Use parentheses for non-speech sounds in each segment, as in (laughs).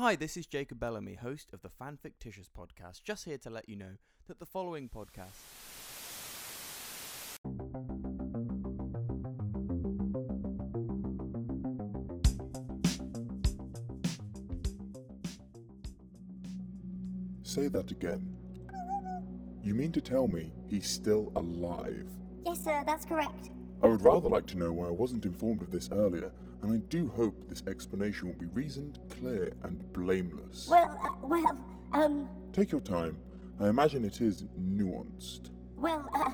Hi, this is Jacob Bellamy, host of the Fanfictitious podcast, just here to let you know that the following podcast. Say that again. You mean to tell me he's still alive? Yes, sir, that's correct. I would rather like to know why I wasn't informed of this earlier, and I do hope this explanation will be reasoned, clear, and blameless. Well, uh, well, um, Take your time. I imagine it is nuanced. well, uh,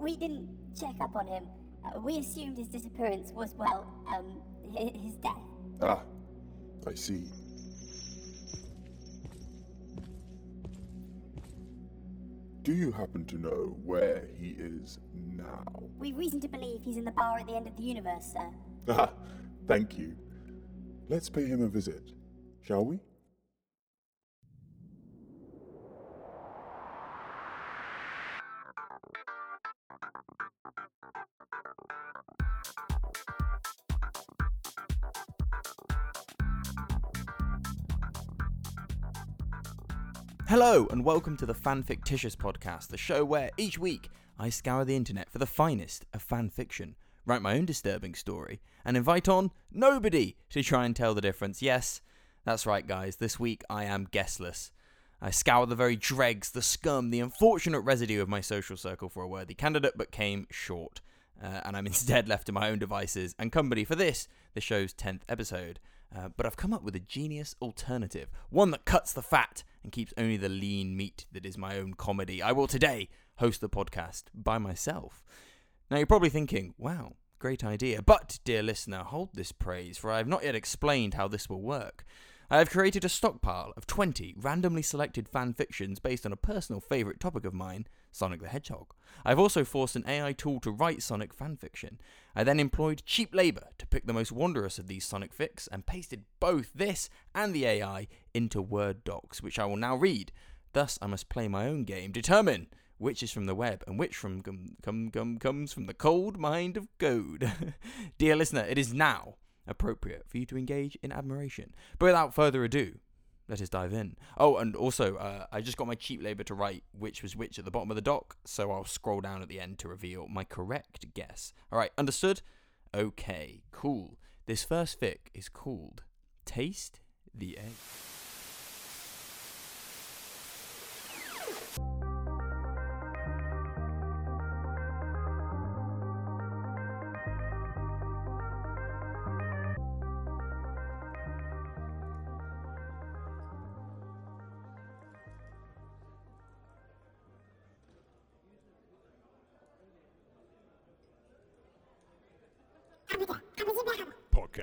we didn't check up on him. Uh, we assumed his disappearance was, well, um, his death. Ah, I see. Do you happen to know where he is now? We've reason to believe he's in the bar at the end of the universe, sir. Ah, (laughs) thank you. Let's pay him a visit, shall we? Hello, and welcome to the Fanfictitious podcast, the show where each week I scour the internet for the finest of fan fiction, write my own disturbing story, and invite on nobody to try and tell the difference. Yes, that's right, guys, this week I am guestless. I scour the very dregs, the scum, the unfortunate residue of my social circle for a worthy candidate, but came short. Uh, and I'm (laughs) instead left to my own devices and company for this, the show's 10th episode. Uh, but I've come up with a genius alternative, one that cuts the fat and keeps only the lean meat that is my own comedy. I will today host the podcast by myself. Now you're probably thinking, wow, great idea. But, dear listener, hold this praise, for I have not yet explained how this will work. I have created a stockpile of 20 randomly selected fan fictions based on a personal favourite topic of mine, Sonic the Hedgehog. I've also forced an AI tool to write Sonic fanfiction. I then employed cheap labour to pick the most wondrous of these Sonic fics and pasted both this and the AI into Word docs, which I will now read. Thus, I must play my own game, determine which is from the web and which from com, com, com, comes from the cold mind of code. (laughs) Dear listener, it is now appropriate for you to engage in admiration. But without further ado, let us dive in. Oh, and also, uh, I just got my cheap labour to write which was which at the bottom of the doc, so I'll scroll down at the end to reveal my correct guess. All right, understood? Okay, cool. This first fic is called Taste the Egg.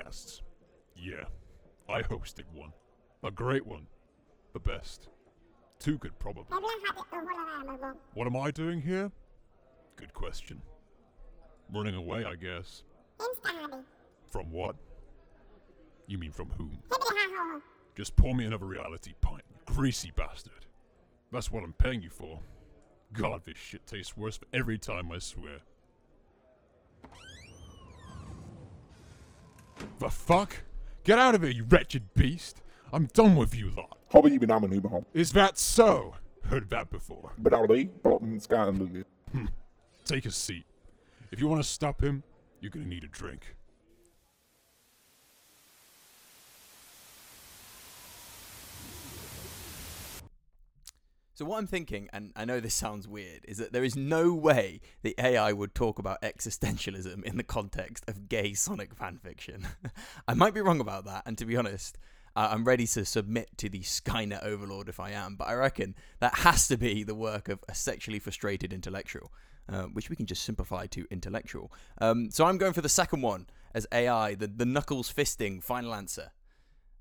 Podcasts. Yeah, I hosted one. A great one. The best. Too good, probably. What am I doing here? Good question. Running away, I guess. From what? You mean from whom? Just pour me another reality pint, greasy bastard. That's what I'm paying you for. God, this shit tastes worse every time, I swear. The fuck? Get out of here, you wretched beast! I'm done with you lot. Hobby bin Amen überhaupt. Is that so? Heard that before. Bedauerlich, Blotten, Skaten, Take a seat. If you want to stop him, you're gonna need a drink. So what I'm thinking, and I know this (laughs) sounds weird, is that there is no way the AI would talk about existentialism in the context of gay Sonic fanfiction. (laughs) I might be wrong about that, and to be honest, uh, I'm ready to submit to the Skynet overlord if I am, but I reckon that has to be the work of a sexually frustrated intellectual, uh, which we can just simplify to intellectual. Um, so I'm going for the second one as AI, the, the knuckles fisting final answer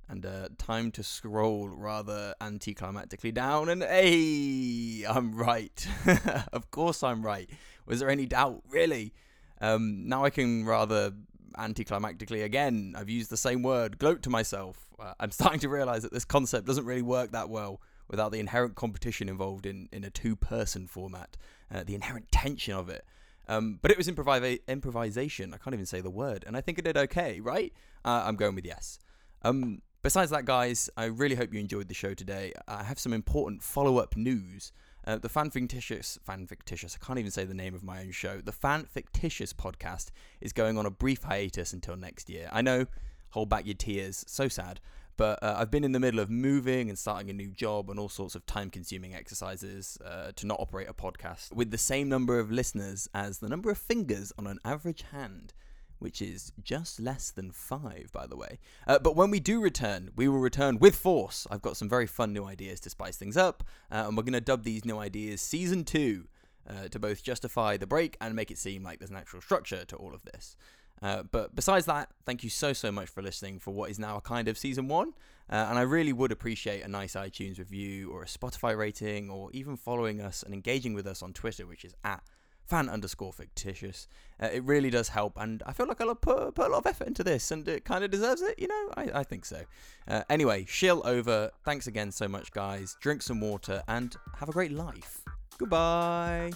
and uh, time to scroll rather anticlimactically down. And hey, I'm right. (laughs) of course, I'm right. Was there any doubt? Really? Um, now I can rather anticlimactically again. I've used the same word, gloat to myself. Uh, I'm (laughs) starting to realize that this concept doesn't really work that well without the inherent competition involved in, in a two person format, uh, the inherent tension of it. Um, but it was improvi- improvisation. I can't even say the word. And I think I did okay, right? Uh, I'm going with yes. Um, Besides that, guys, I really hope you enjoyed the show today. I have some important follow up news. Uh, the Fan Fictitious, Fan Fictitious, I can't even say the name of my own show. The Fan Fictitious podcast is going on a brief hiatus until next year. I know, hold back your tears, so sad. But uh, I've been in the middle of moving and starting a new job and all sorts of time consuming exercises uh, to not operate a podcast with the same number of listeners as the number of fingers on an average hand which is just less than five, by the way. Uh, but when we do return, we will return with force. I've got some very fun new ideas to spice things up, uh, and we're going to dub these new ideas Season 2 uh, to both justify the break and make it seem like there's an actual structure to all of this. Uh, but besides that, thank you so, so much for listening for what is now a kind of season one. Uh, and I really would appreciate a nice iTunes review or a Spotify rating or even following us and engaging with us on Twitter, which is at fan underscore fictitious. Uh, it really does help, and I feel like I'll put, put a lot of effort into this, and it kind of deserves it, you know? I, I think so. Uh, anyway, shill over. Thanks again so much, guys. Drink some water, and have a great life. Goodbye.